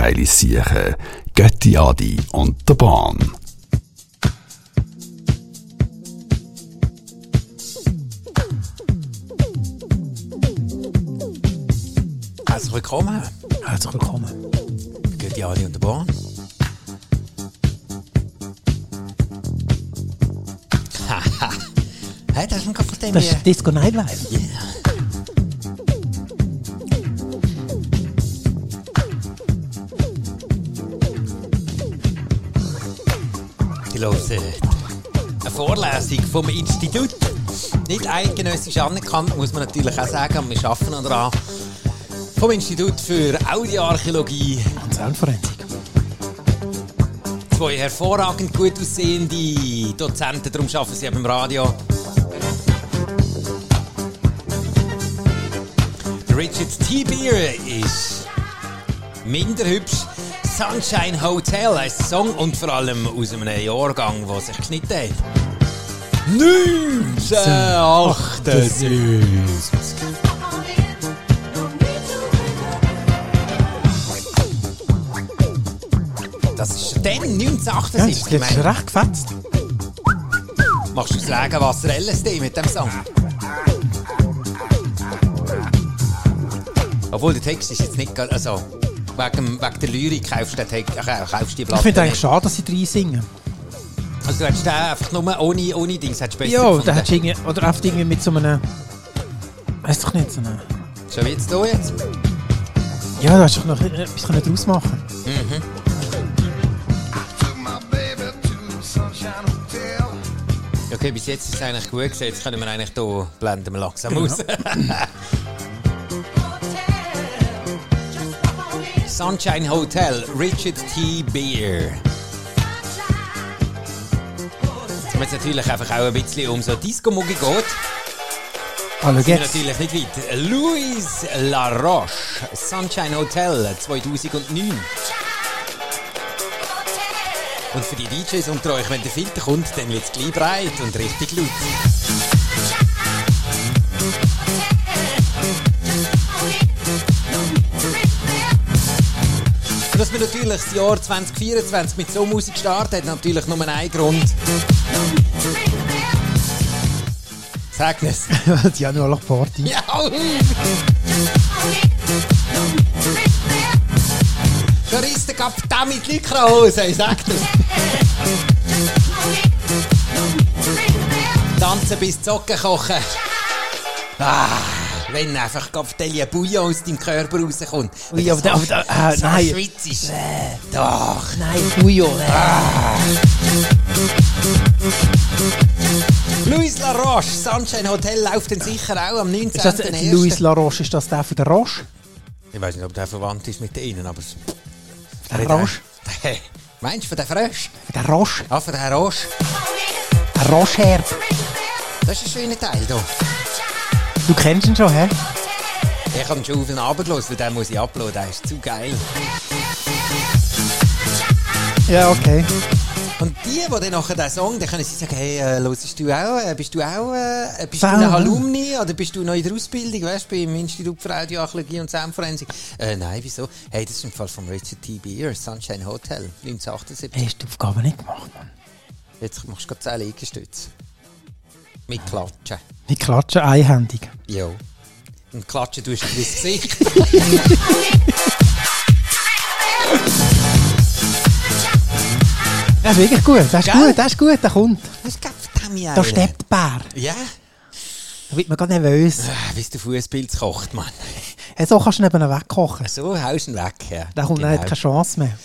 geile Siechen. Götti Adi und der Bahn. Herzlich willkommen. Herzlich willkommen. Götti Adi und der Bahn. Haha. hey, das ist ein Kopf von dem Das ist Disco Nightlife. Yeah. Hören eine Vorlesung vom Institut. Nicht eidgenössisch anerkannt, muss man natürlich auch sagen, aber wir arbeiten daran. Vom Institut für Audioarchäologie. Und Soundforensik. Zwei hervorragend gut aussehende Dozenten, darum arbeiten sie beim Radio. Richard T. Beer ist minder hübsch. Sunshine Hotel der Song und vor allem aus einem Jahrgang, der sich geschnitten hat. 1978. Das ist dann Ja, das 1978. ist recht gefetzt. Machst du das Regenwasser LSD mit dem Song? Obwohl der Text ist jetzt nicht also wegen, wegen der Lyrik kaufst du den äh, kaufst du die Ich Platte finde eigentlich schade, dass sie drei singen. Also du hättest den einfach nur ohne, ohne Dings, hättest du besser Ja, da hättest du irgendwie, oder einfach irgendwie mit so einem. Weiß doch nicht, so einem. Schon wie jetzt hier jetzt? Ja, da hast du doch noch etwas draus machen Okay, bis jetzt ist es eigentlich gut gewesen. Jetzt können wir eigentlich hier blenden wir langsam aus. Sunshine Hotel, Richard T. Beer. Wenn es natürlich einfach auch ein bisschen um so Disco-Mucke geht, Hallo, sind jetzt. natürlich nicht weit. Louis Laroche, Sunshine Hotel 2009. Und für die DJs unter euch, wenn der Filter kommt, dann wird es gleich breit und richtig laut. Natürlich das Jahr 2024 mit so Musik starten, hat natürlich nur einen Grund. Sag es. Die haben nur noch Party. Ja! Der ist der Kapitän mit Lykrahose, ich sag das. Tanzen bis die Socken kochen. Ah, wenn einfach Kapitän Bouillon aus deinem Körper rauskommt. Ui, aber da- aber da- äh, so nein. schwitzisch. Doch. Nein, Bujo. Louis Laroche, Sunshine Hotel läuft dann sicher auch am 19. Ist das äh, Louis Laroche? Ist das der von der Roche? Ich weiß nicht, ob der verwandt ist mit denen, aber... Der Roche? Der- Meinst du von der Frösch? Der Roche? Ah, von der Roche. Der Roche-Herb. Das ist ein schöner Teil hier. Du kennst ihn schon, hä? Ich habe ihn schon auf den Abend weil den muss ich uploaden, der ist zu geil. Ja, okay. Und die, die dann nachher diesen Song, dann können sie sagen, hey, äh, hörst du auch, äh, bist du auch, äh, bist du ein Alumni oder bist du noch in der Ausbildung, weißt du, beim Institut für Audioarchäologie und Soundforensik? Äh, nein, wieso? Hey, das ist im Fall von Richard T. Beer, Sunshine Hotel, 1978. Hast du die Aufgabe nicht gemacht, Mann? Jetzt machst du gerade 10 Liegestütze. Mit Klatschen. Die klatschen einhändig. Jo. Und klatschen tust du ins Gesicht. Das ist wirklich gut. Das ist Gell? gut, das ist gut, der kommt. Das ist verdammt Da steppt der Bär. Ja. Da wird man gar nervös. Ah, Wie der Fußpilz kocht, Mann. Ja, so kannst du ihn wegkochen. So, haust ihn weg. Ja. Da kommt Genau. genau. keine Chance mehr.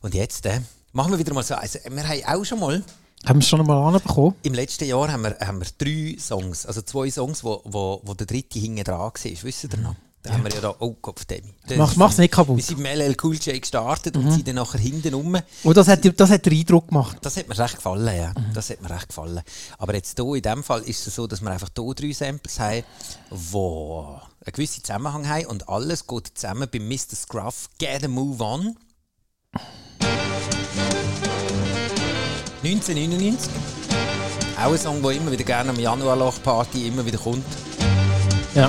Und jetzt äh, machen wir wieder mal so. Also, wir haben auch schon mal, Haben wir es schon einmal anbekommen? im letzten Jahr haben wir, haben wir drei Songs, also zwei Songs, wo, wo, wo der dritte hinten dran war. Wisst ihr noch? Da haben wir ja da, oh Kopf, Demi. Mach- mach's nicht kaputt. Mhm. Wir sind mit LL Cool J gestartet und sind dann nachher hinten rum. Und das hat, das hat den Eindruck gemacht. Das hat mir recht gefallen, ja. Mhm. Das hat mir recht gefallen. Aber jetzt hier in dem Fall ist es so, dass wir einfach hier drei Samples haben, die einen gewissen Zusammenhang haben und alles geht zusammen bei Mr. Scruff Get a Move On. 1999. Auch ein Song, der immer wieder gerne am Januarloch-Party immer wieder kommt. Ja.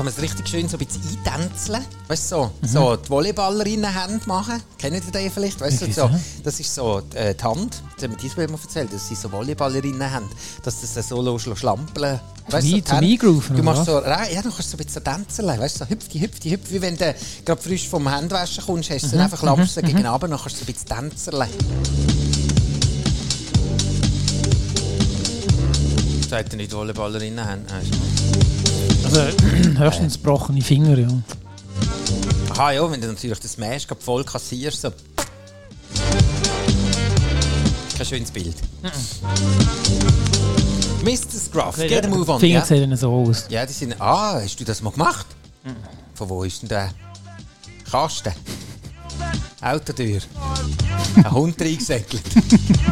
Kann man es richtig schön so ein bisschen eintänzeln. Weißt du, so, Mhm. so die Volleyballerinnen-Hände machen. Kennt ihr den vielleicht? Weißt du, so, so? das ist so äh, die Hand. Das hat mir diesmal mal erzählt, dass sie so Volleyballerinnen-Hände, dass das so schlampeln weißt Wie die zum Du machst so, rein- ja, du kannst so ein bisschen tänzeln. Weißt du, so hüpfti, hüpfti, hüpfti. Wie wenn du gerade frisch vom Händewaschen kommst, hast du Mhm, dann einfach klappst du gegen runter, dann kannst du so ein bisschen tänzeln. Sagt er nicht Volleyballerinnen-Hände? Also höchstens gebrochene Finger, ja. Aha, ja, wenn du natürlich das Mesh voll kassierst, so. Kein schönes Bild. Mr. Scruff, get a move on. Die Finger Ja? sehen so aus. ja, die sind. Ah, hast du das mal gemacht? Von wo ist denn der? Kasten. Autotür. Ein Hund reingesäckelt.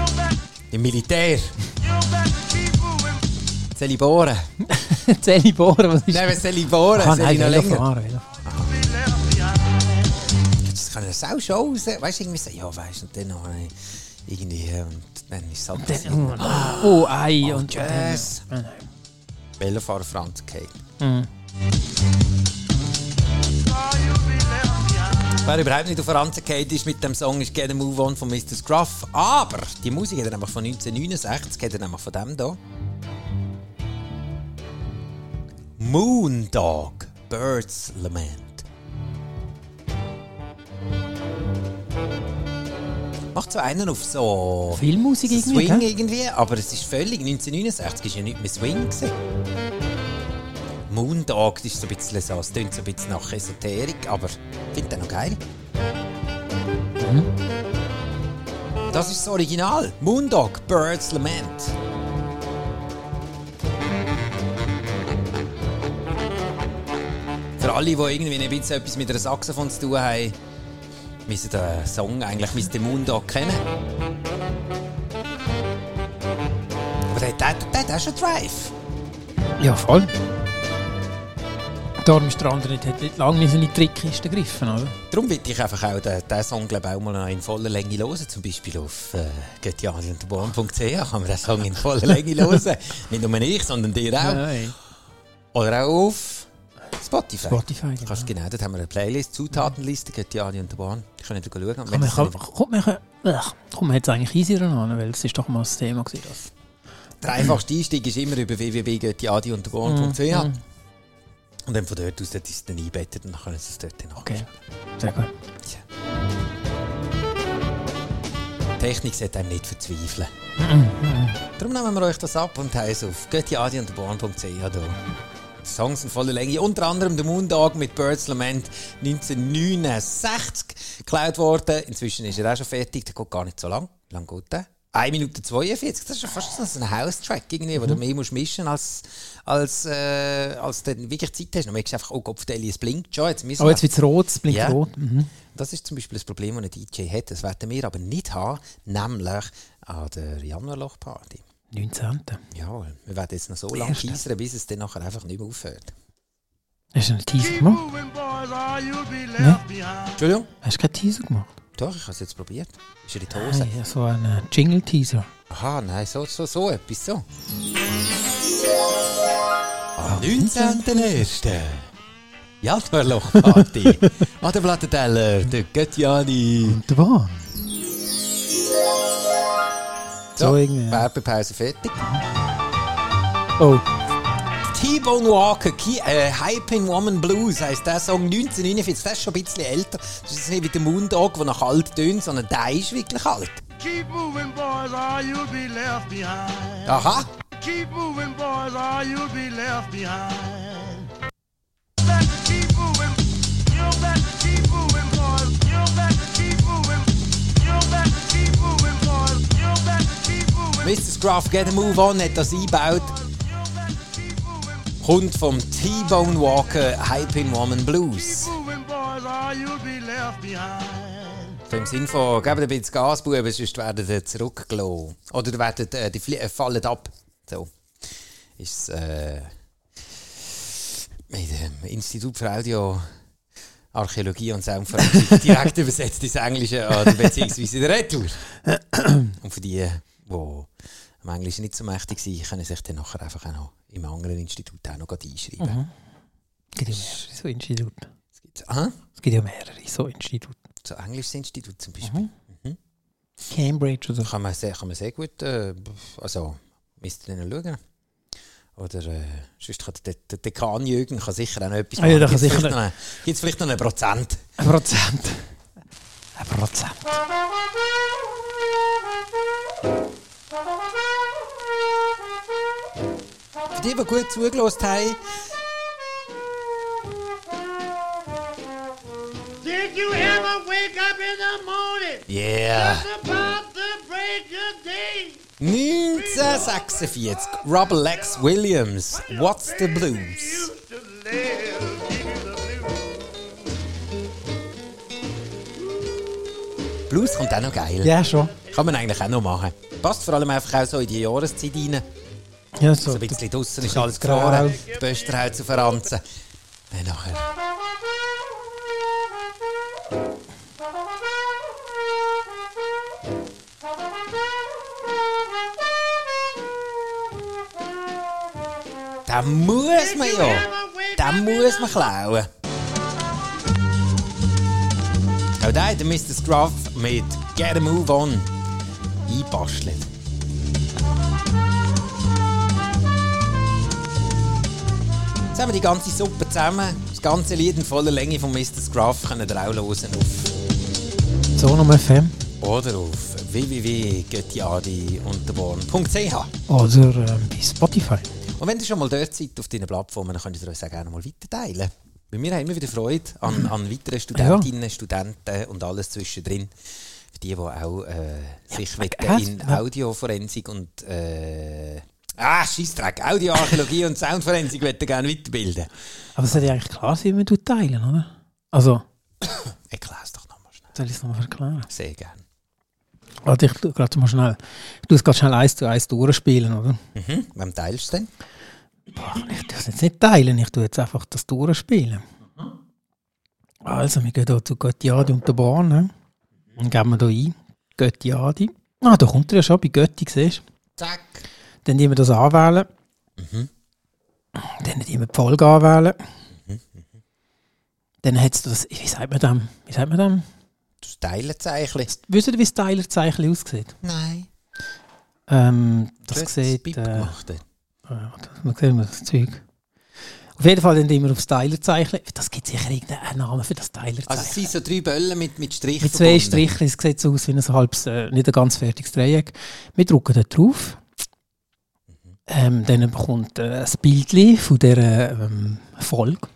Im Militär. Soll ich bohren? Bohren, was ist Nein, was soll ich bohren? Ah, soll nein, ich noch länger? fahren. Das kann das auch schon raus. Weißt du, irgendwie so, ja, weißt du, und dann noch irgendwie, äh, und dann ist es halt das. Oh, Ei und Jazz. Nein, Velofahrer Franz Kate. nein. Wer überhaupt nicht auf Franz Kate ist mit dem Song ist Get a Move On von Mr. Scruff. Aber die Musik hat er nämlich von 1969, hat er nämlich von dem hier. Moondog, Bird's Lament. Macht so einen auf so Filmmusik irgendwie, Swing gell? irgendwie, aber es ist völlig 1969 ist ja nicht mehr Swing gewesen. Moondog das ist so ein bisschen so, es klingt so ein bisschen nach Esoterik, aber ich finde den noch geil. Das ist das Original. Moondog, Bird's Lament. Für alle, die irgendwie ein bisschen etwas mit einer Saxophon zu tun haben, müssen den Song eigentlich den Moondog kennen. Aber der, der, der, der hat auch schon Drive. Ja, voll. Darum ist der andere nicht, hat nicht lange nicht in die Trickkiste gegriffen, oder? Darum will ich einfach auch den, den Song glaub, auch mal noch in voller Länge hören. Zum Beispiel auf äh, göttianiundborn.ch kann man den Song in voller Länge hören. Nicht nur ich, sondern dir auch. Nein. Oder auch auf Spotify. Spotify, Du kannst genau, dort haben wir eine Playlist, Zutatenliste, und der Born. Ich kann nicht schauen. Und Komm, das kann, kommt ach, kommt man jetzt eigentlich easier an, weil es ist doch mal das Thema gewesen, das. Der einfachste Einstieg ist immer über www.göttiadiundborn.ch Mhm. und dann von dort aus dort ist es dann eingebettet und dann können sie es dort dann Okay, nachschauen. sehr gut. Die Technik sollte einem nicht verzweifeln. Mhm, Darum nehmen wir euch das ab und heißen auf göttiadiundborn.ch hier. Songs in voller Länge. Unter anderem der Moondog mit Birds Lament 1969 geklaut worden. Inzwischen ist er auch schon fertig. Der geht gar nicht so lang. Lang geht der? 1 Minute 42. Das ist schon fast so ein House-Track, irgendwie, wo du mehr musst mischen als, als, äh, als du wirklich Zeit hast. Dann merkst du einfach, oh Gott, es blinkt schon. Jetzt müssen Oh, jetzt wird es rot, es blinkt Ja. rot. Mhm. das ist zum Beispiel das Problem, das ein DJ hat. Das werden wir aber nicht haben, nämlich an der Januarlochparty. 19. Jawohl, wir werden jetzt noch so lange teasern, bis es dann nachher einfach nicht mehr aufhört. Hast du einen Teaser gemacht? Entschuldigung? Hast du keinen Teaser gemacht? Doch, ich habe es jetzt probiert. Ist in die Hose? Nein, so einen äh, Jingle-Teaser. Aha, nein, so, so, so etwas, so. Am 19.01. Januarlochparty. an der Plattenteller, der Göttiani. Der Bahn. Irgendwie, ja. Werbepause fertig. Oh, T-Bone Walker, Ki äh, Hyping Woman Blues heisst der Song 1949. Das ist schon ein bisschen älter. Das ist nicht wie der Moondog, der nach alt tönt, sondern der ist wirklich alt. Keep moving, boys, or you'll be left behind. Aha. Keep moving, boys, or you'll be left behind. Mr. Scruff, Get a Move On, hat das eingebaut. Kommt vom T-Bone Walker, Hyping Woman Blues. Im Sinne von, gebt ein bisschen Gas, Buben, sonst werden ihr zurückgelassen. Oder ihr werdet, äh, die äh, fallen ab. So. Ist äh, mit dem Institut für Audio Archäologie und Soundforensik direkt übersetzt ins Englische oder beziehungsweise in der Retour. und für die, die am Englischen nicht so mächtig sind, können sich dann nachher einfach auch noch im anderen Institut auch noch einschreiben. gibt ja mehrere so Institute. Es gibt, aha, Es gibt ja mehrere so Institute. so englisches Institut zum Beispiel. Cambridge oder so. Kann, man sehr, kann man sehr gut, äh, also müsst ihr dann schauen. Oder äh, sonst kann der, der Dekan Jürgen kann sicher auch noch etwas Ah ja, der Gibt's kann sicher vielleicht noch vielleicht noch einen Prozent? Ein Prozent. Ein Prozent. Für die, die gut zugelassen haben, Did you ever wake up in the morning? yeah. Just about to break of day. 1946, Robert Lex Williams, What's the blues. Blues kommt auch noch geil. Ja, schon. Kann man eigentlich auch noch machen. Passt vor allem einfach auch so in die Jahreszeit rein. Ja, So so. ein bisschen draussen ist alles gefroren. Die Bösterhaut zu verranzen. Dann nachher. Den muss man ja. Den muss man klauen. Auch da hat der Mr. Scruff mit Get a Move On einbastelt. Jetzt haben wir die ganze Suppe zusammen. Das ganze Lied in voller Länge von Mr. Scruff können ihr auch hören auf Sonum FM. oder auf www.göttiadiunterborn.ch Oder ähm, bei Spotify. Und wenn ihr schon mal dort seid auf diesen Plattformen, dann könnt ihr uns auch gerne mal weiterteilen. Weil wir haben immer wieder Freude an, an weiteren Studentinnen, Studenten und alles zwischendrin. Für die, die auch äh, sich mit äh, in ja. Audioforensik und äh, ah, Scheissdreck, Audioarchäologie und Soundforensik möchten gerne weiterbilden. Aber es sollte ja eigentlich klar sein, wenn du teilen, oder? Also, Erklär es doch nochmal schnell. soll ich es nochmal erklären? Sehr gerne. Warte, ich gerade mal schnell. Tue es gerade schnell eins zu eins durchspielen, oder? Mhm. Wem teilst du denn? Boah, ich tue es jetzt nicht teilen, ich tue jetzt einfach das durchspielen. Also, wir gehen hier zu Göttiadi und der Bahn. Ne? Dann geben wir hier ein. Göttiadi. Ah, da kommt er ja schon bei Götti, siehst du? Zack. Dann nehmen wir das anwählen. Dann nehmen wir die Folge anwählen. Dann hat es das, wie sagt man dem? Wie sagt man dem? Das Teilenzeichen. Wisst ihr, wie das Teilerzeichen aussieht? Nein. Ähm, Du das sieht. Bip Äh, gemacht. äh, man sieht wir das Zeug. Auf jeden Fall dann immer aufs Teilerzeichen. Das gibt sicher irgendeinen Namen für das Teilerzeichen. Also es sind so drei Böllen mit, mit Strichen Mit zwei. Strichen, es sieht so aus wie ein halbes, äh, nicht ein ganz fertiges Dreieck. Wir drücken da drauf. Ähm, dann bekommt äh, ein Bild von dieser ähm, Folge.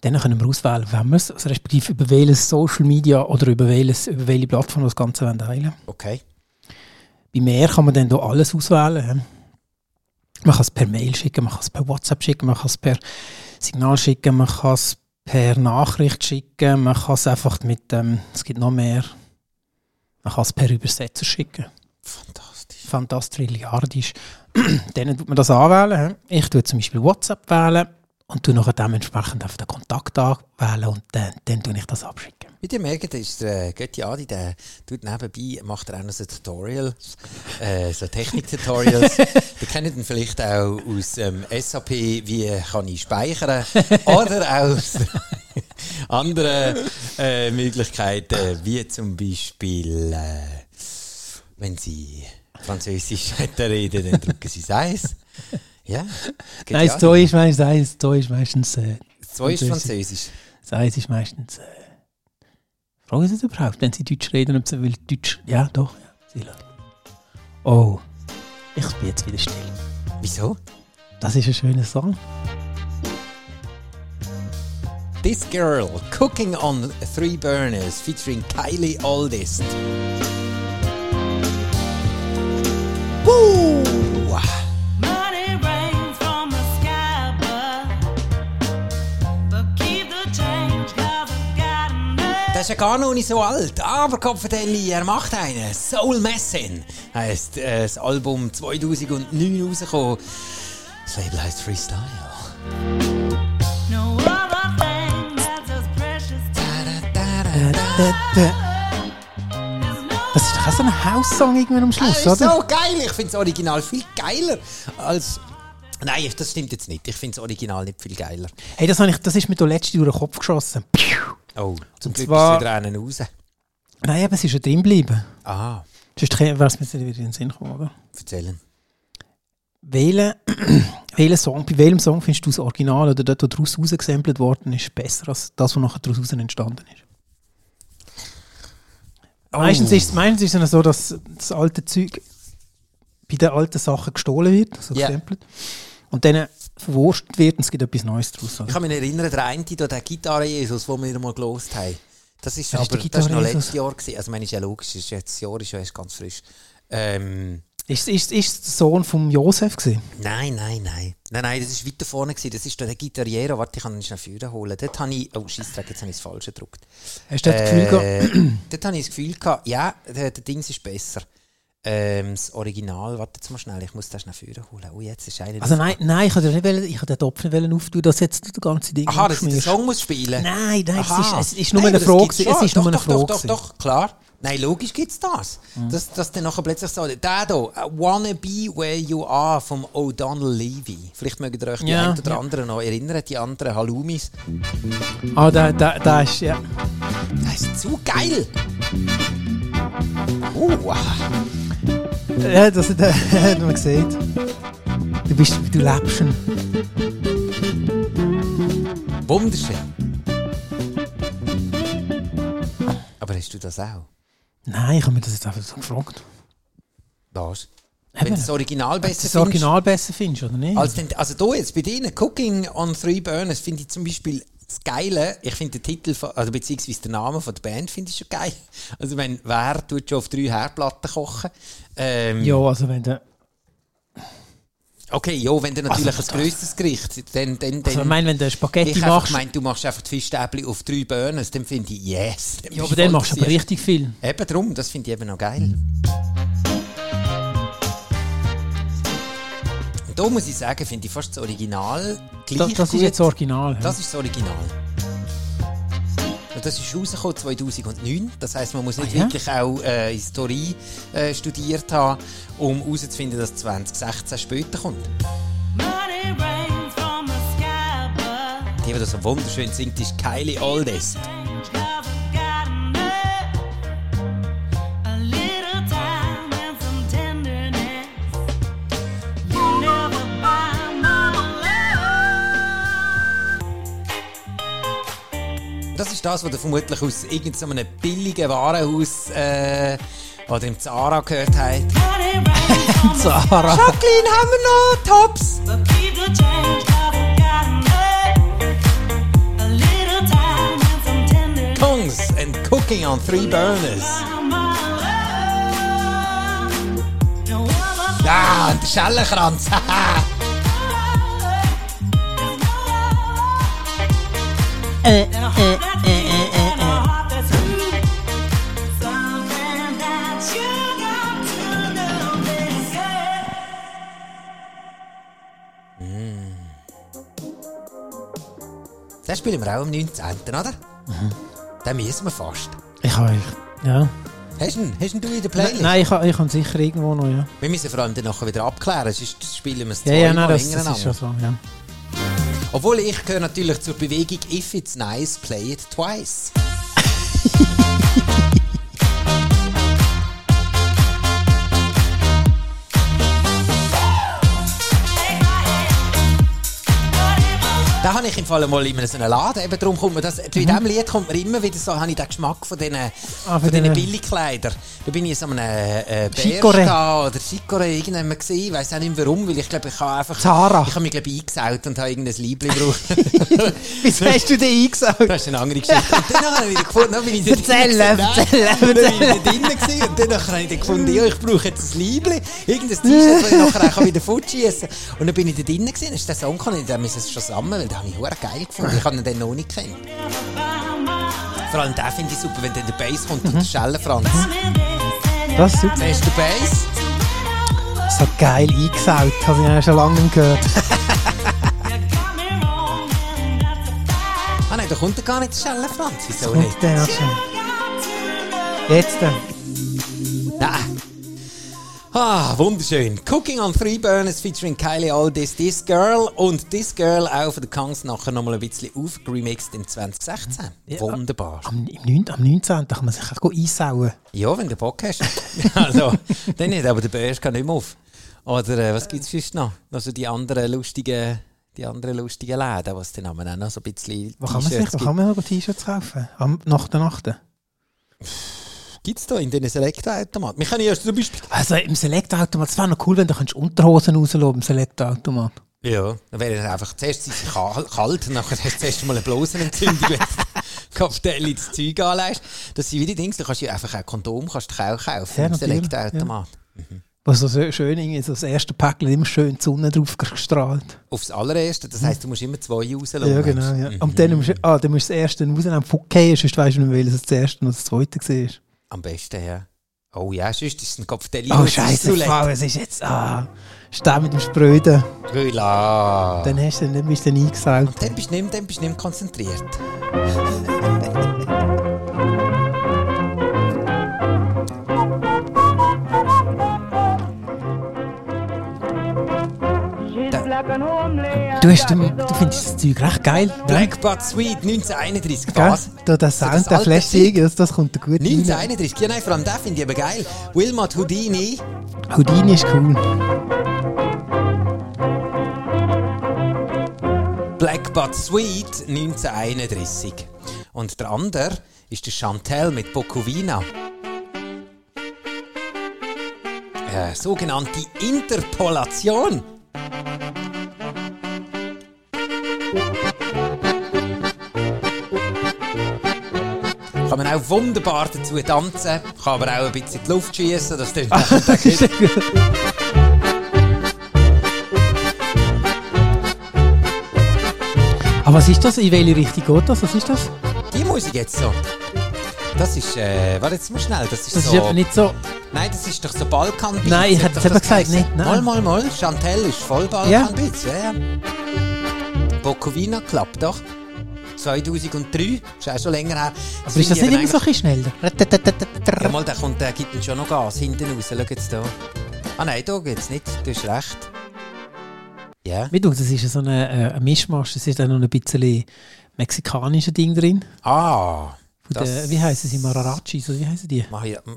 Dann können wir auswählen, wenn wir es, also respektive über welches Social Media oder über, welches, über welche Plattform wir das Ganze wollen teilen Okay. Bei mehr kann man dann hier alles auswählen. Man kann es per Mail schicken, man kann es per WhatsApp schicken, man kann es per Signal schicken, man kann es per Nachricht schicken, man kann es einfach mit, ähm, es gibt noch mehr, man kann es per Übersetzer schicken. Fantastisch. Fantastisch. Dann tut man das anwählen. Ich tue zum Beispiel WhatsApp wählen und tue nachher dementsprechend auf den Kontakt anwählen und dann, dann tue ich das abschicken. Wie ihr merkt, ist der Götti Adi, der tut nebenbei, macht er auch noch so Tutorials, äh, so Technik-Tutorials. Ihr kennt ihn vielleicht auch aus ähm, SAP, wie kann ich speichern, oder aus anderen äh, Möglichkeiten, wie zum Beispiel, äh, wenn Sie Französisch reden, dann drücken Sie es eins. Ja, Nein, das. Zwei ist meistens, das Zwei ist meistens, äh, Das Zwei ist Französisch. das Eins ist meistens, äh, fragen Sie es überhaupt, wenn Sie Deutsch reden, ob Sie will Deutsch, ja, doch, ja, Sie. Oh, ich bin jetzt wieder still. Wieso? Das ist ein schöner Song. This Girl, Cooking on Three Burners, featuring Kylie Oldest. Ist ja gar noch nicht so alt, aber Kopfvertelli, er macht einen. Soul Messin heisst äh, das Album 2009 rausgekommen. Das Label heißt Freestyle. No other thing that's as precious to. Das ist doch auch so ein House-Song irgendwann am Das Schluss, ist oder? so geil. Ich finde das Original viel geiler als Nein, das stimmt jetzt nicht. Ich finde das Original nicht viel geiler. Hey, das, ich, das ist mir da letztens durch den Kopf geschossen. Oh, zum Und Glück zwar- ist wieder einen raus. Nein, aber es ist ja drin geblieben. Aha, Sonst wäre es mir wieder in den Sinn gekommen, oder? erzählen. Welchen, welchen Song, bei welchem Song findest du das Original oder dort, wo daraus rausgesampelt worden ist, besser als das, was nachher daraus entstanden ist? Meistens ist es meistens ist es so, dass das alte Zeug bei den alten Sachen gestohlen wird, also Ja. gesampelt, und dann verwurstet wird und es gibt etwas Neues daraus. Ich Oder? kann mich erinnern, der eine, der der Gitarre-Jesus, den wir mal gelost haben. Das ist ist aber der das ist noch letztes Jahr. Gewesen. Also, meine ist ja logisch, das ist jetzt, das Jahr ist ja erst ganz frisch. Ähm, Ist, ist, ist es der Sohn von Josef gewesen? nein, nein, nein. Nein, nein, das war weiter vorne. Gewesen. Das ist der Gitarriero. Warte, ich kann ihn schnell führen holen. Dort habe ich. Oh, Scheissdreck, jetzt habe ich das Falsche gedruckt. Hast du das Gefühl gehabt, Äh, dort habe ich das Gefühl gehabt, ja, der, der Dings ist besser. Ähm, das Original, warte jetzt mal schnell, ich muss das schnell führen holen. Oh, jetzt ist einer. Also nein, nein, ich wollte nicht wollen, ich wollte den Topf nicht wollen auftun, dass jetzt das ganze Ding Aha, dass ich den. Song muss spielen Nein, nein, es ist, es ist nur Nein, eine Frage. das Es ist schon. nur eine doch, Frage. Doch, doch, doch, klar. Nein, logisch gibt es das. Dass, dass dann nachher plötzlich so, der hier, Wanna Be Where You Are vom O'Donnell Levy. Vielleicht mögt ihr euch die Ja, einen oder ja. anderen noch erinnern, die anderen Halloumis. Ah, da, da, da ist, ja. Das ist zu geil! Oh, wow. Ja, das hat, hat man gesehen. Du bist, du lebst schon. wunderschön. Aber hast du das auch? Nein, ich habe mir das jetzt einfach so gefragt. Was? Wenn du das Original du besser das findest? Original besser findest, oder nicht? Als den, also da jetzt bei denen, Cooking on Three Burners, finde ich zum Beispiel das Geile, ich finde den Titel, von, also beziehungsweise den Namen von der Band finde ich schon geil. Also wenn, wer tut schon auf drei Herdplatten kochen? Ähm, ja, also wenn du... Okay, ja, wenn du natürlich Also, ein grösseres Gericht, dann... dann, dann Also ich meine, wenn du Spaghetti ich machst... meine, du machst einfach die Fischstäbchen auf drei Burners, dann finde ich, yes. ja, aber dann machst du aber richtig viel. Eben drum, das finde ich eben noch geil. Und da muss ich sagen, finde ich fast das Original gleich Das, das gut. ist jetzt das Original. ja. Das ist das Original. Das ist rausgekommen 2009. Das heisst, man muss nicht Ah, ja? wirklich auch äh, Historie äh, studiert haben, um herauszufinden, dass 2016 später kommt. Money rains from the sky, but Die, die das so wunderschön singt, ist Kylie Oldest. Das ist das, was du vermutlich aus irgendeinem billigen Warenhaus äh, oder im Zara gehört hast. Zara. Jacqueline, haben wir noch Tops? Time and Cooking on Three Burners. Ja, und der Schellenkranz. äh, spielen wir auch am 19. oder? Den müssen wir fast. Ich habe... Ja. Hast du ihn? Hast du ihn du in der Playlist? Nein, ich habe ich sicher irgendwo noch, ja. Wir müssen vor allem dann nachher wieder abklären, sonst spielen wir es Ja, ja, zweimal nein, das, das ist schon so, ja. Obwohl ich gehöre natürlich zur Bewegung If it's nice, play it twice. Da habe ich im Fall mal in so einem Laden, eben darum kommt mir das, bei diesem Lied kommt mir immer wieder so, habe ich den Geschmack von diesen, Mhm. Ah, von diesen Billigkleidern. Da bin ich in so einem äh, Chicorée. Bershka oder Chicoré irgendwann gesehen, ich weiss auch nicht warum, weil ich glaube, ich habe einfach... Zara. Ich habe mich glaube ich eingesaut und habe irgendein Liebling gebraucht. Wieso hast du den eingesaugt? Das ist eine andere Geschichte. Und dann habe ich wieder gefunden, dann bin ich Erzähl, erzähl, Dann bin ich drinnen und dann habe ich dann gefunden, ja, ich brauche jetzt ein Liebling, irgendein T-Shirt, das ich nachher auch wieder fortschießen kann. Und dann bin ich dort drinnen gewesen, dann ist der Song gekommen, und dann müssen es schon sammeln, weil den habe ich hure geil gefunden. Ich habe ihn dann noch nicht gekannt. Vor allem den finde ich super, wenn dann der Bass kommt und der Schellenfranz. Das ist super. Zuerst der Bass. So geil eingesaut, habe ich ja schon lange nicht gehört. Ah nein, da kommt ja gar nicht der Schellenfranz. Wieso Kommt nicht? Jetzt. äh, Nein. Ah, wunderschön. Cooking on Three Burners featuring Kylie Aldis, This Girl und This Girl auch von den Kangs nachher nochmal ein bisschen aufgeremixed in 2016. Ja. Wunderbar. Am, im 9, am 19. kann man sich auch einsauen. Ja, wenn du Bock hast. also, dann nicht, aber der Börs kann nicht mehr auf. Oder äh, was gibt es sonst noch? Also die anderen lustigen, die anderen lustigen Läden, was dann haben auch noch so ein bisschen Wo kann man sich, wo kann man noch T-Shirts kaufen? Am, nach der Nacht? Gibt es da in den Select-Automaten? Wir können ja zum Beispiel... Also im Select-Automat, es wäre noch cool, wenn du Unterhosen rauslassen im Select-Automat. Ja, dann wäre es einfach zuerst sind sie kal- kalt, nachher hast du zuerst mal eine Blasenentzündung, wenn du Kopfteil ins Zeug anlegst. Das sind wie die Dings, du kannst ja einfach ein Kondom kannst du auch kaufen Ja, im Select-Automat. Was so schön so das erste Päckchen immer schön die Sonne drauf gestrahlt. Aufs allererste, das heisst, du musst immer zwei rauslassen. Ja, genau. du? Ja. Mhm. Und dann musst, du- ah, dann musst du das erste rausnehmen, okay, sonst weißt du nicht, welches das erste und das zweite war. Am besten, ja. Oh ja, sonst ist es ein Kopfteil. Oh, scheiße, Frau, es ist jetzt, ah, steh mit dem Spröden. Rüla. Dann hast du dann, bist du dann eingesaugt. Dann bist du nicht, mehr- dann bist du nicht mehr konzentriert. Du, hast, du findest das Zeug recht geil. Black But Sweet, 1931. Gell? Was? Da, der Sound, der alte flasht das, das kommt dir gut rein. 1931, ja nein, vor allem den finde ich aber geil. Wilmot Houdini. Houdini ist cool. Black But Sweet 1931. Und der andere ist der Chantel mit Bocovina. Äh, sogenannte Interpolation. Kann man auch wunderbar dazu tanzen, kann aber auch ein bisschen in die Luft schießen. Das klingt Aber was ist das? In welche Richtung geht das? Was ist das? Die Musik jetzt so. Das ist, äh, warte jetzt mal schnell, das ist Das so... ist eben nicht so. Nein, das ist doch so balkan Nein, ich hätte es eben gesagt, nicht, nein. Mal, mal, mal. Chantel ist voll balkan ja. ja, ja. Bocovina klappt doch. 2003, ist auch schon länger her. Aber ist das nicht immer so ein schneller? Ja, mal, der, kommt, der gibt uns schon noch Gas hinten raus. Schau jetzt da. Ah nein, da geht's nicht. Du hast recht. Ja. Wie du, das ist so eine, äh, ein Mischmasch, das ist dann noch ein bisschen mexikanisches Ding drin. Ah. Das- der, wie heißen sie? Mararachis, oder wie heißen die?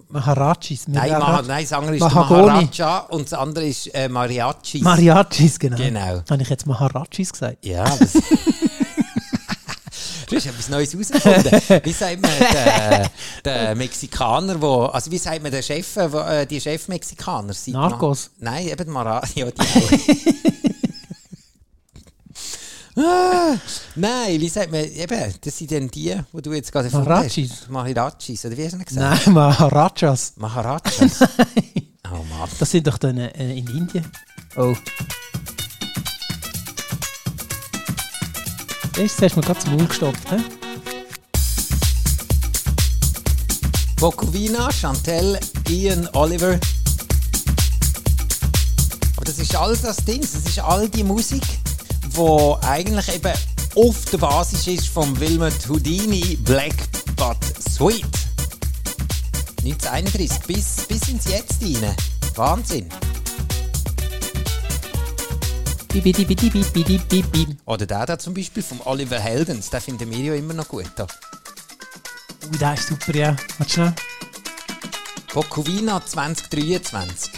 Maharachis. nein, Maha, nein, das andere ist Mahagoni. Maharaja und das andere ist äh, Mariachis. Mariachis, genau. Genau. Habe ich jetzt Maharachis gesagt? Ja, es- Du hast etwas Neues herausgefunden. Wie sagt man der, der Mexikaner, wo, also wie sagt man der Chef, äh, wo, äh, die Chef-Mexikaner? Seit Narcos. Ma- Nein, eben Mara. Ja, die ah, nein, wie sagt man, eben, das sind dann die, die du jetzt gerade erfunden Maharachis. hast. Maharachis, oder wie hast du denn gesagt? Nein, Maharajas. Maharajas. oh Mann. Das sind doch dann äh, in Indien. Oh. Jetzt hast du mir gerade zum Maul gestopft. He? Bocovina, Chantel, Ian, Oliver. Aber das ist all das Ding, das ist all die Musik, wo eigentlich eben auf der Basis ist vom Wilmot Houdini Black But Sweet. 1931 bis, bis ins Jetzt rein. Wahnsinn. Oder der da zum Beispiel vom Oliver Heldens, den finden wir ja immer noch gut. Ui, der ist super, ja. Warte schnell. Bocovina 2023.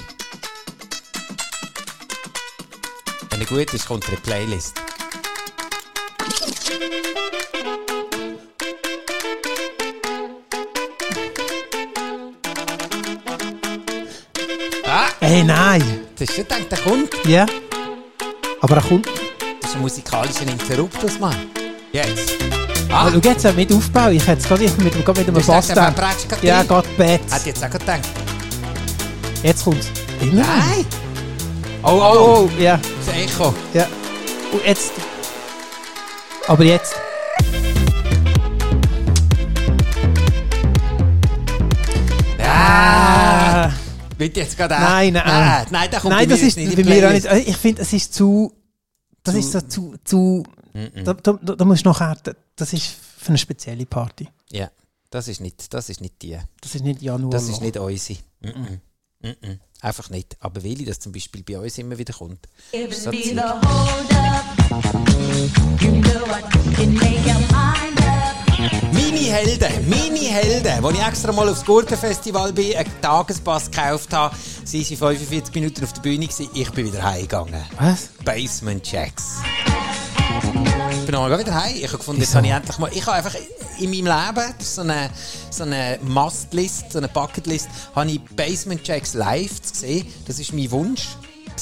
Wenn er gut ist, kommt er in die Playlist. Ah, Ey, nein. das ist schon gedacht, der kommt. Ja. Aber er kommt. Das ist ein musikalischer Interruptus, Mann. Jetzt. Ah. Schau jetzt äh, mit Aufbau. Ich hätte es gerade mit, mit, mit einem Du Bass gerade Ja. Gott, Betz. Hat jetzt auch gedacht. Jetzt kommt's. Nein. Nein! Oh, oh, oh. Ja, Das Echo. ja. Und jetzt. Aber jetzt. Ah! Wird jetzt gerade auch- Nein, nein. Nein, nein, der kommt Nein, bei das mir ist nicht bei mir auch nicht. Ich finde, es ist zu. Das Zu- ist so zu. zu da, da, da, da musst du nachher. Das ist für eine spezielle Party. Ja, das ist nicht, das ist nicht die. Das ist nicht Januar. Das ist nicht unsere. Mhm. Mhm. Einfach nicht. Aber weil das zum Beispiel bei uns immer wieder kommt. So Zeug. Meine Helden, meine Helden, als ich extra mal aufs Gurtenfestival bin, einen Tagespass gekauft habe, sie waren 45 Minuten auf der Bühne, gewesen, ich bin wieder heimgegangen. Was? Basement Checks. Ich bin auch wieder heim. Ich habe gefunden, jetzt habe ich endlich mal. Ich habe einfach in meinem Leben so eine, so eine Must-List, so eine Bucket-List, habe ich Basement Checks live zu sehen. Das ist mein Wunsch.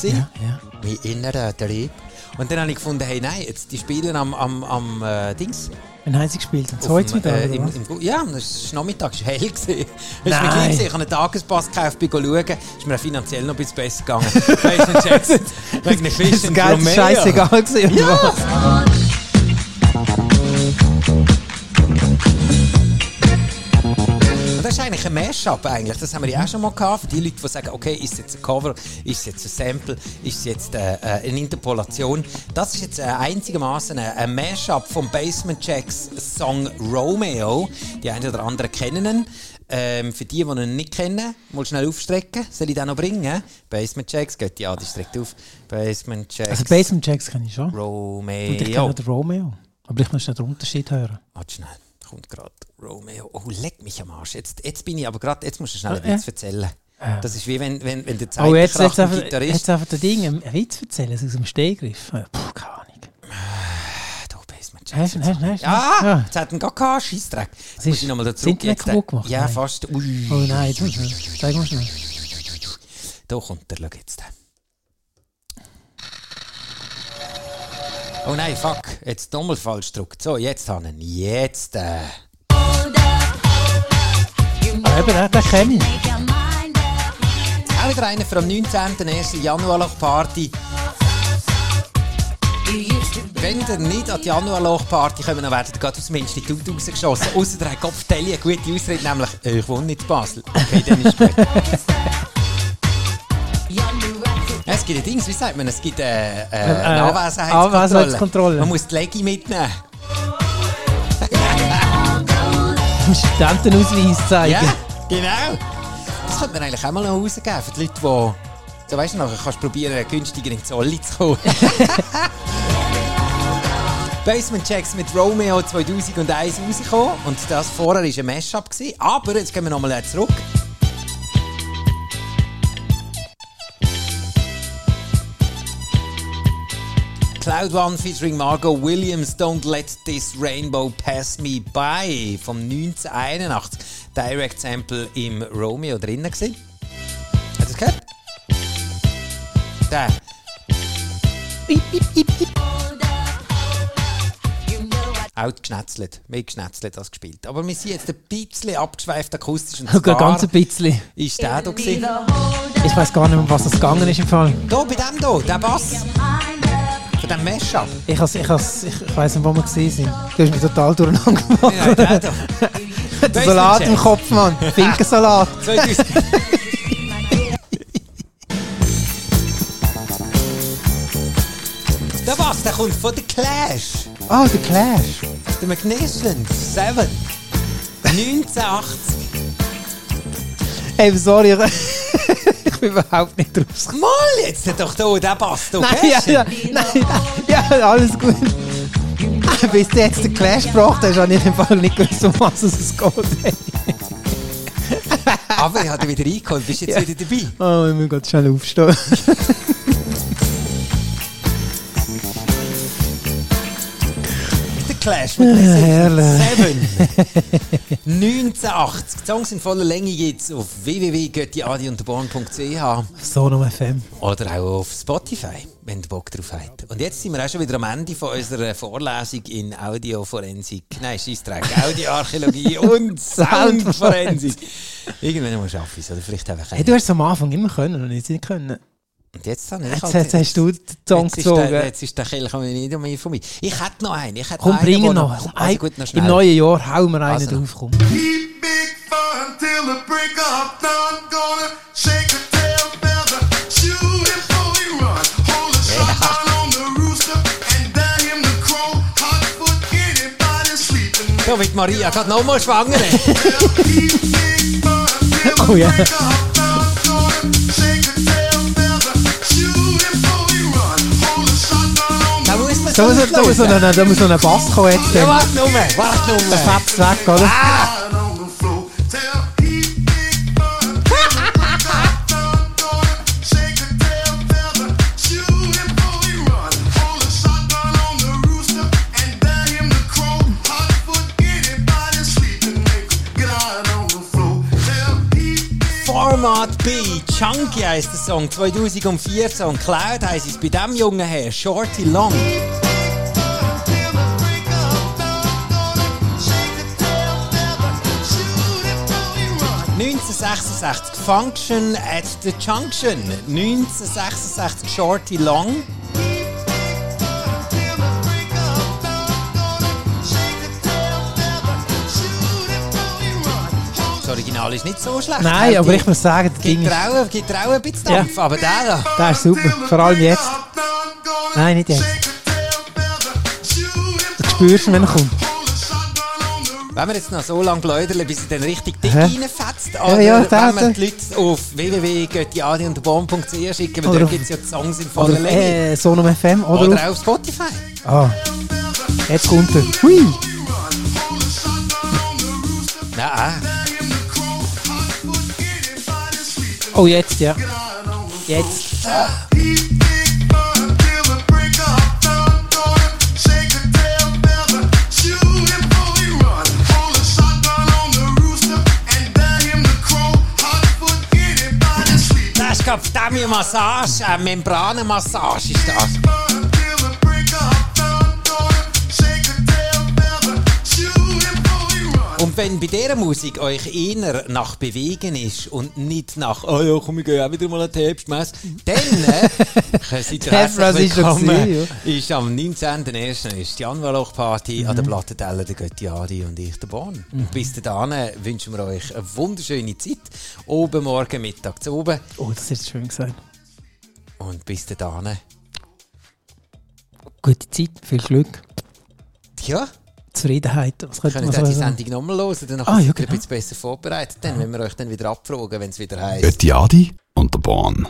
Ja, ja. Mein innerer Trieb. Und dann habe ich gefunden, hey, nein, jetzt, die spielen am, am, am äh, Dings. Wann haben sie gespielt? Am Auf zweiten dem, Mittag, äh, im, im, Ja, das war Nachmittag, es war hell. gewesen. Es war mir Nein. gleich gewesen. Ich habe einen Tagespass gekauft, bin schauen. Ist mir finanziell noch ein bisschen besser gegangen. Basement Checks. Wegen den Fisch Das ist scheißegal gewesen, oder ist eigentlich ein Mashup eigentlich. Das haben wir ja auch schon mal gehabt. Für die Leute, die sagen, okay, ist es jetzt ein Cover, ist jetzt ein Sample, ist es jetzt äh, äh, eine Interpolation. Das ist jetzt äh, einzigermaßen ein, ein Mashup vom Basement Jacks Song Romeo. Die einen oder anderen kennen ihn. Ähm, für die, die ihn nicht kennen, mal schnell aufstrecken. Soll ich den noch bringen? Basement Jacks, geht ja, die streckt auf. Basement Jacks Also Basement Jacks kenne ich schon. Romeo. Und ich kenne den Romeo. Aber ich muss den Unterschied hören. Warte schnell, kommt gerade Romeo. Oh, leck mich am Arsch. Jetzt, jetzt bin ich aber gerade, jetzt musst du schnell einen Ja. Witz erzählen. Das ist wie wenn, wenn, wenn der Oh, jetzt, jetzt, einfach, Gitarrist... jetzt einfach der Ding, einen Witz erzählen, aus dem Stehgriff. Puh, keine Ahnung. Du, Hast du, hast du, hast du? Ja, jetzt hat er gar keinen Scheissdreck. Jetzt muss ich nochmal da zurück. Äh, kaputt gemacht? Ja, Nein. fast. Ui. Oh nein, jetzt muss ich. Zeig mal schnell. Da kommt er, schau jetzt. Oh nein, fuck. Jetzt nochmal falsch gedrückt. So, jetzt haben wir ihn. Jetzt. Äh. Eben, den, den kenne ich. Auch wieder einer vom 19.01. Januarloch-Party. You used to be Wenn ihr nicht an die Januarloch-Party kommen, dann werdet ihr gerade aus dem Institut rausgeschossen. Außer der hat Kopfteile eine gute Ausrede, nämlich äh, «Ich wohne nicht in Basel». Okay, dann ist rappers. Es gibt ein Ding, wie sagt man, es gibt äh, äh, Äh, eine Anwesenheitskontrolle. Anwesenheitskontrolle. Man muss die Legi mitnehmen. Studentenausweis zeigen. Ja, genau. Das könnte man eigentlich auch mal noch rausgeben für die Leute, die... So weißt du, nachher kannst du probieren, günstiger in Zolli zu kommen. Basement Checks mit Romeo 2001 rausgekommen. Und das vorher war ein Mashup. Aber jetzt gehen wir nochmal zurück. Cloud One featuring Margot Williams, Don't Let This Rainbow Pass Me By vom 1981. Direct Sample im Romeo drinnen gewesen. Hat ihr das gehört? Der. Auch geschnetzelt. Mehr geschnetzelt als gespielt. Aber wir sind jetzt ein bisschen abgeschweift akustisch. Und Sogar ganz ein bisschen. ist der da gewesen. Ich weiß gar nicht mehr, um was es gegangen ist im Fall. Da, bei dem hier, der Bass. Von dem Mashup. Ich, has, ich, has, ich, ich weiss nicht, wo wir gesehen sind. Du hast mich total durcheinander gemacht. Ja, der da. Der Salat im Kopf, Mann. Finkensalat. 2000. Der Bass, der kommt von The Clash. Ah, der Clash. Der Magnificent Seven. 1980. Ey, sorry. ich bin überhaupt nicht rausgekommen. Mal jetzt doch hier, der Bass. Du Nein, ja, ja, nein, ja, alles gut. Bis du jetzt den Clash gebracht hast, habe ich im Fall nicht gewusst, um was es geht. Aber ich habe wieder reingeholt. Bist jetzt Ja. wieder dabei? Oh, ich muss gerade schnell aufstehen. Clash mit herrlich. Seven. 1980. Die Songs in voller Länge jetzt auf www.göttiadiunterborn.ch Sonom FM. oder auch auf Spotify, wenn ihr Bock drauf habt. Und jetzt sind wir auch schon wieder am Ende von unserer Vorlesung in Audioforensik. Nein, Scheissdreck. Audioarchäologie und Soundforensik. Irgendwann mal schaffe ich es. Oder vielleicht einfach Hey, du hast es am Anfang immer können und jetzt nicht können. Und jetzt habe ich Jetzt, halt- jetzt hast du den Song Jetzt ist, der, gezogen. jetzt ist der Kelch nicht mehr von mir. Ich hätte noch einen. Ich hätte Komm, noch bring noch. Komm, Also ein- gut, noch schnell. Im neuen Jahr hauen wir einen Also. drauf. Komm. Keep big fun till the break of dawn. Gonna shake the tail feather, shoot him before he run. Hold a shotgun on the rooster and dare him to crow. Hot foot anybody sleeping. So wird Maria gerade nochmal schwanger. Oh, yeah. Da muss, da muss, so ein, da muss so ein Bass kommen jetzt. Ja, warte nur, warte nur. fetzt weg, oder? Right on the floor. Tell Pete Big Bud, shake a tail feather, shoot him before he run. Hold a shotgun on the rooster and dare him to crow. Hot foot anybody sleeping, make him get out on the floor. Tell Pete Format B, Chunky heisst der Song, 2014 und Cloud heisst es bei diesem jungen Herr, Shorty Long. 1966 Function at the Junction. 1966 Shorty Long. Das Original ist nicht so schlecht. Nein, aber ich muss sagen, das Ding Gibt ist, auch, gibt auch ein bisschen Dampf, aber der da. der ist super. Vor allem jetzt. Nein, nicht jetzt. Du spürst ihn, wenn er kommt. Wenn wir jetzt noch so lange bläudern, bis er dann richtig dick Hä? reinfetzt, oder ja, wenn der- wir die Leute auf www.göttiadi.bomb.ch schicken, weil Oder dort gibt es ja die Songs in voller Oder Länge. äh, Sonum FM. Oder, Oder auf, auf Spotify. Ah. Jetzt kommt er. Hui! Nein, Oh, jetzt, ja. Jetzt. das ist gerade verdammt Massage, eine Membranenmassage ist das. Wenn bei dieser Musik euch eher nach Bewegen ist und nicht nach, oh ja, komm, ich gehe auch wieder mal an die Herbstmesse, dann äh, seid ihr herzlich willkommen. Ist am 19.01. ist die Januarloch-Party an der Plattenteller, der Götti Adi und ich, der Bahn. Und bis dahin wünschen wir euch eine wunderschöne Zeit. Oben, morgen, Mittag zu oben. Oh, das ist schön gesagt. Und bis dahin, Gute Zeit, viel Glück, ja, Zufriedenheit. Was könnte können ihr die? Sendung nochmal hören, dann Ah, ja, ihr ein genau. bisschen besser vorbereitet, dann, wenn wir euch dann wieder abfragen, wenn es wieder heisst. Adi und der Bahn.